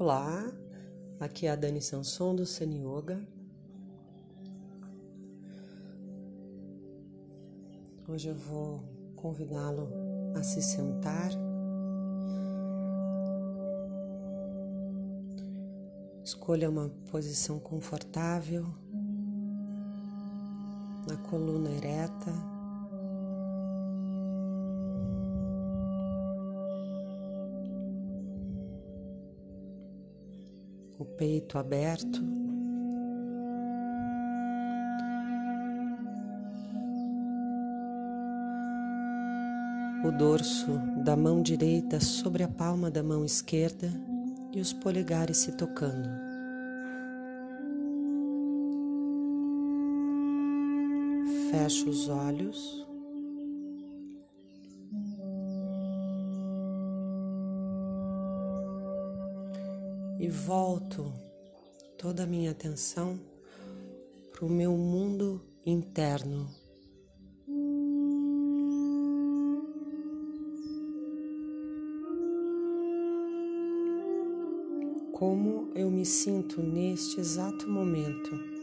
Olá, aqui é a Dani Sanson do Sun Yoga. Hoje eu vou convidá-lo a se sentar. Escolha uma posição confortável, na coluna ereta. O peito aberto. O dorso da mão direita sobre a palma da mão esquerda e os polegares se tocando. Fecha os olhos. E volto toda a minha atenção para o meu mundo interno. Como eu me sinto neste exato momento.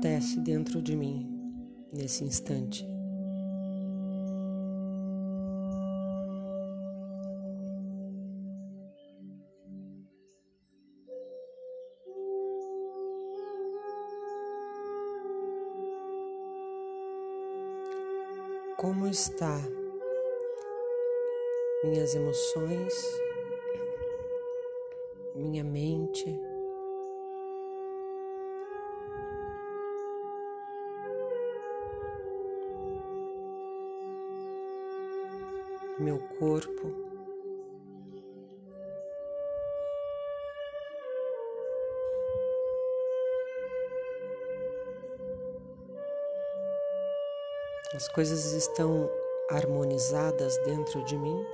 Acontece dentro de mim nesse instante. Como está minhas emoções, minha mente? Meu corpo. As coisas estão harmonizadas dentro de mim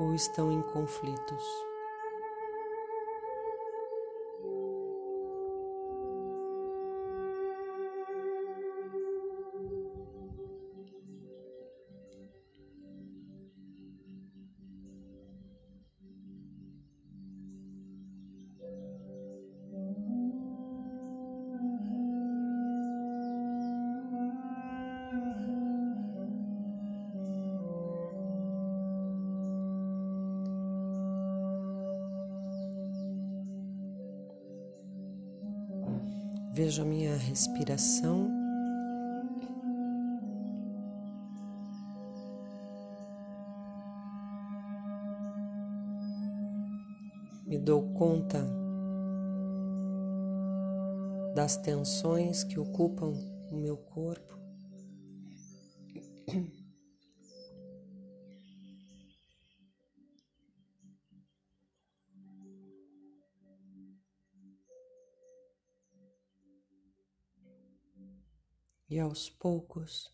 ou estão em conflitos? Vejo a minha respiração. Me dou conta das tensões que ocupam o meu corpo. E aos poucos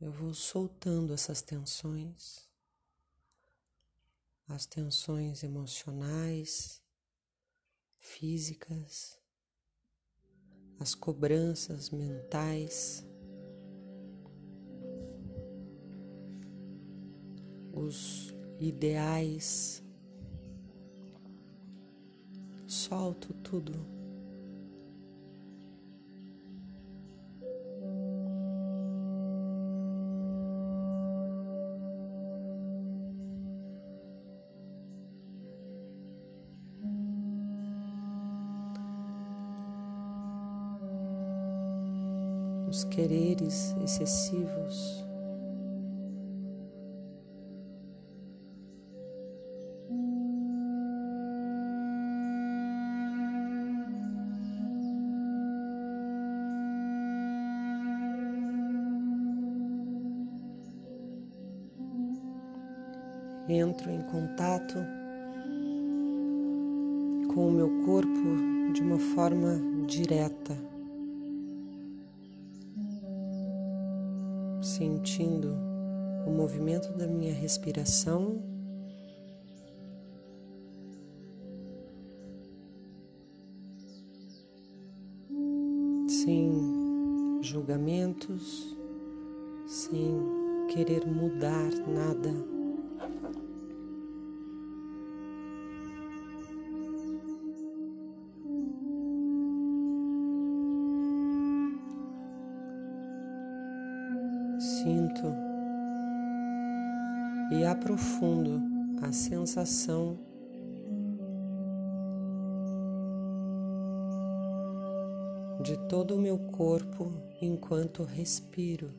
eu vou soltando essas tensões, as tensões emocionais, físicas, as cobranças mentais, os ideais. Solto tudo. Os quereres excessivos. Entro em contato com o meu corpo de uma forma direta. sentindo o movimento da minha respiração. Sem julgamentos, sem querer mudar nada. Sinto e aprofundo a sensação de todo o meu corpo enquanto respiro.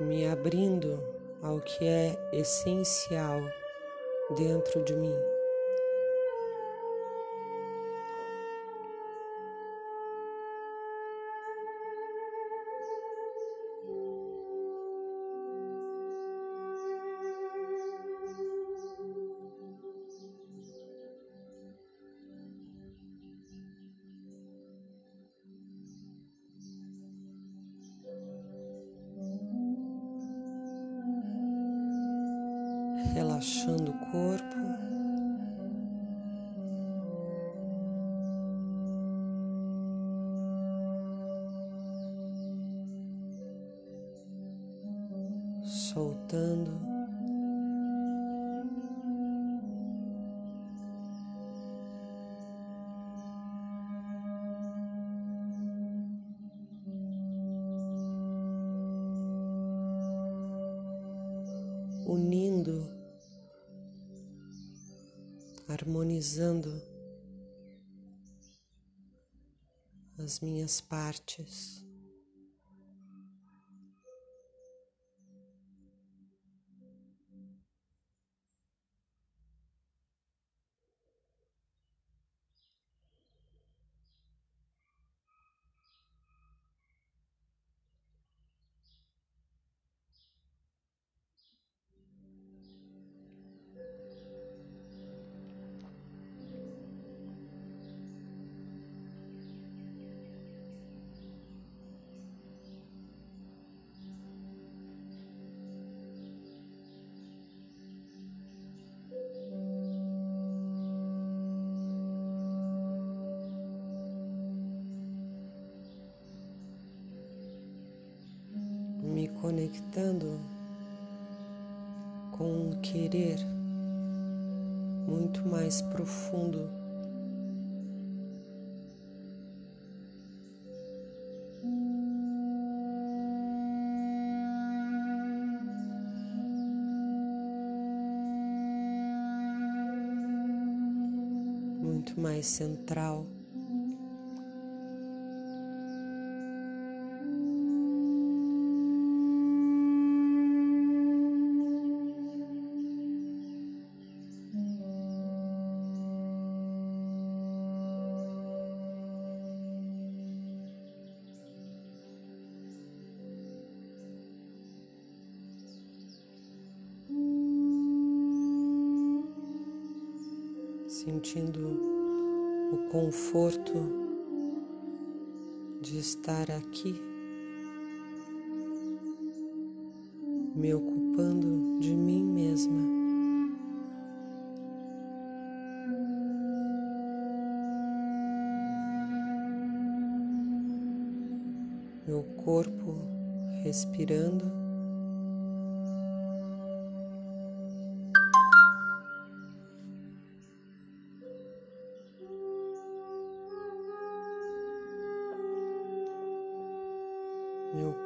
Me abrindo ao que é essencial dentro de mim. Relaxando o corpo. Soltando. As minhas partes. Conectando com um querer muito mais profundo. Muito mais central. Sentindo o conforto de estar aqui, me ocupando de mim mesma. Meu corpo respirando.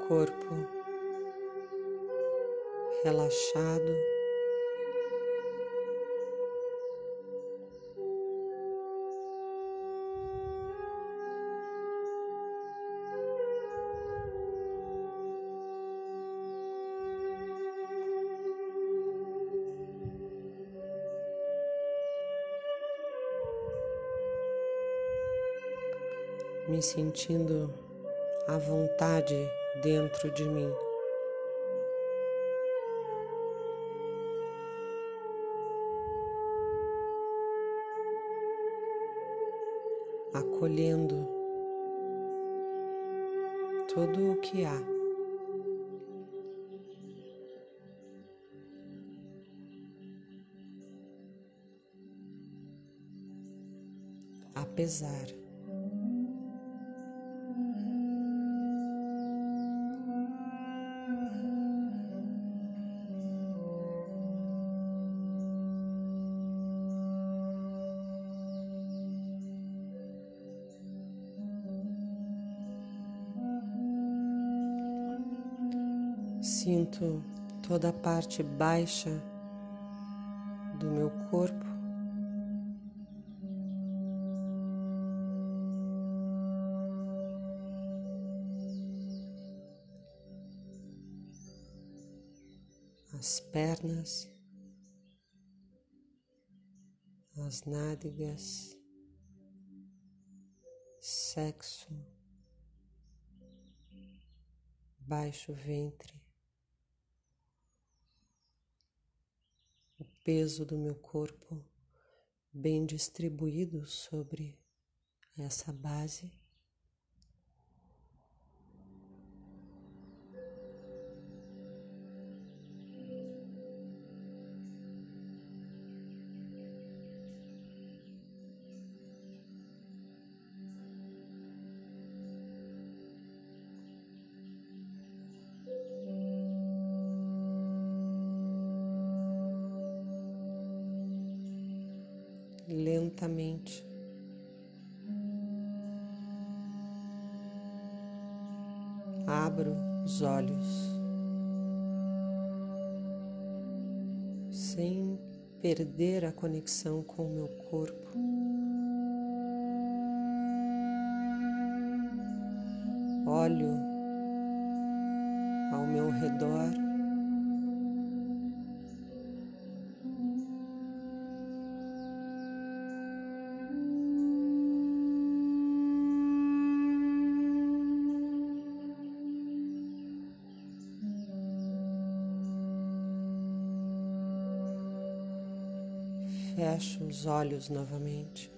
corpo relaxado. Me sentindo à vontade dentro de mim. Acolhendo tudo o que há. Apesar. Toda a parte baixa do meu corpo. As pernas, as nádegas, sexo, baixo ventre. Peso do meu corpo bem distribuído sobre essa base. Abro os olhos sem perder a conexão com o meu corpo. Olho ao meu redor. Fecho os olhos novamente.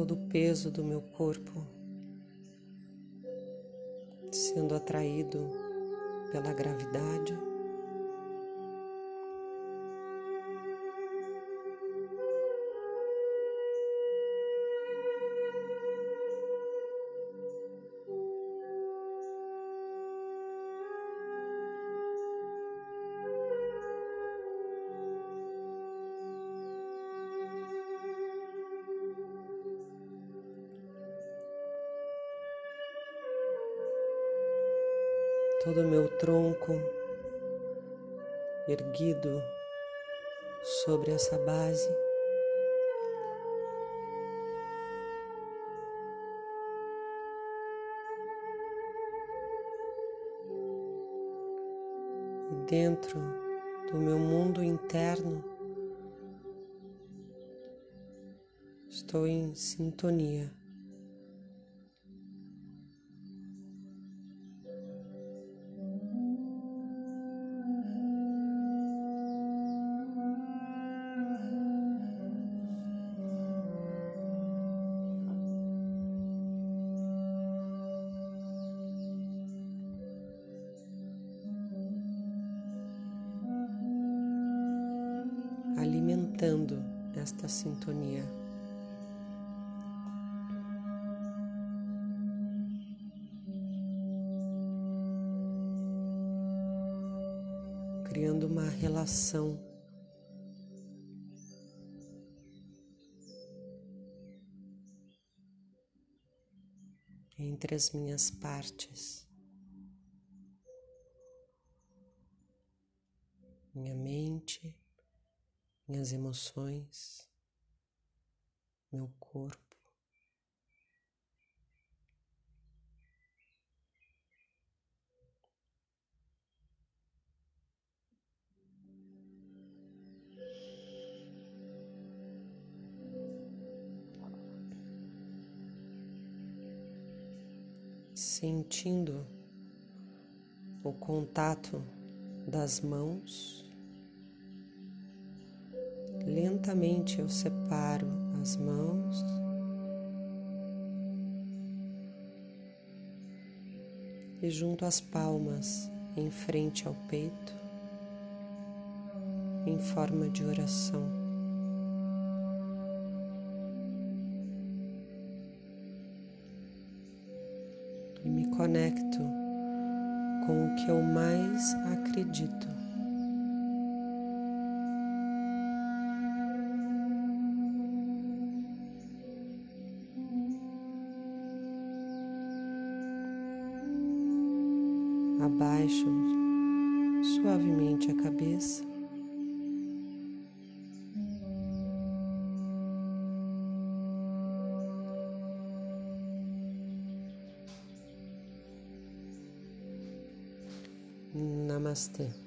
Todo o peso do meu corpo sendo atraído pela gravidade. Todo o meu tronco erguido sobre essa base. E dentro do meu mundo interno, estou em sintonia. nesta sintonia. Criando uma relação entre as minhas partes. minha mente, minhas emoções, meu corpo. sentindo o contato das mãos. Lentamente eu separo as mãos e junto as palmas em frente ao peito, em forma de oração. e me conecto com o que eu mais acredito. Abaixo suavemente a cabeça. Namastê.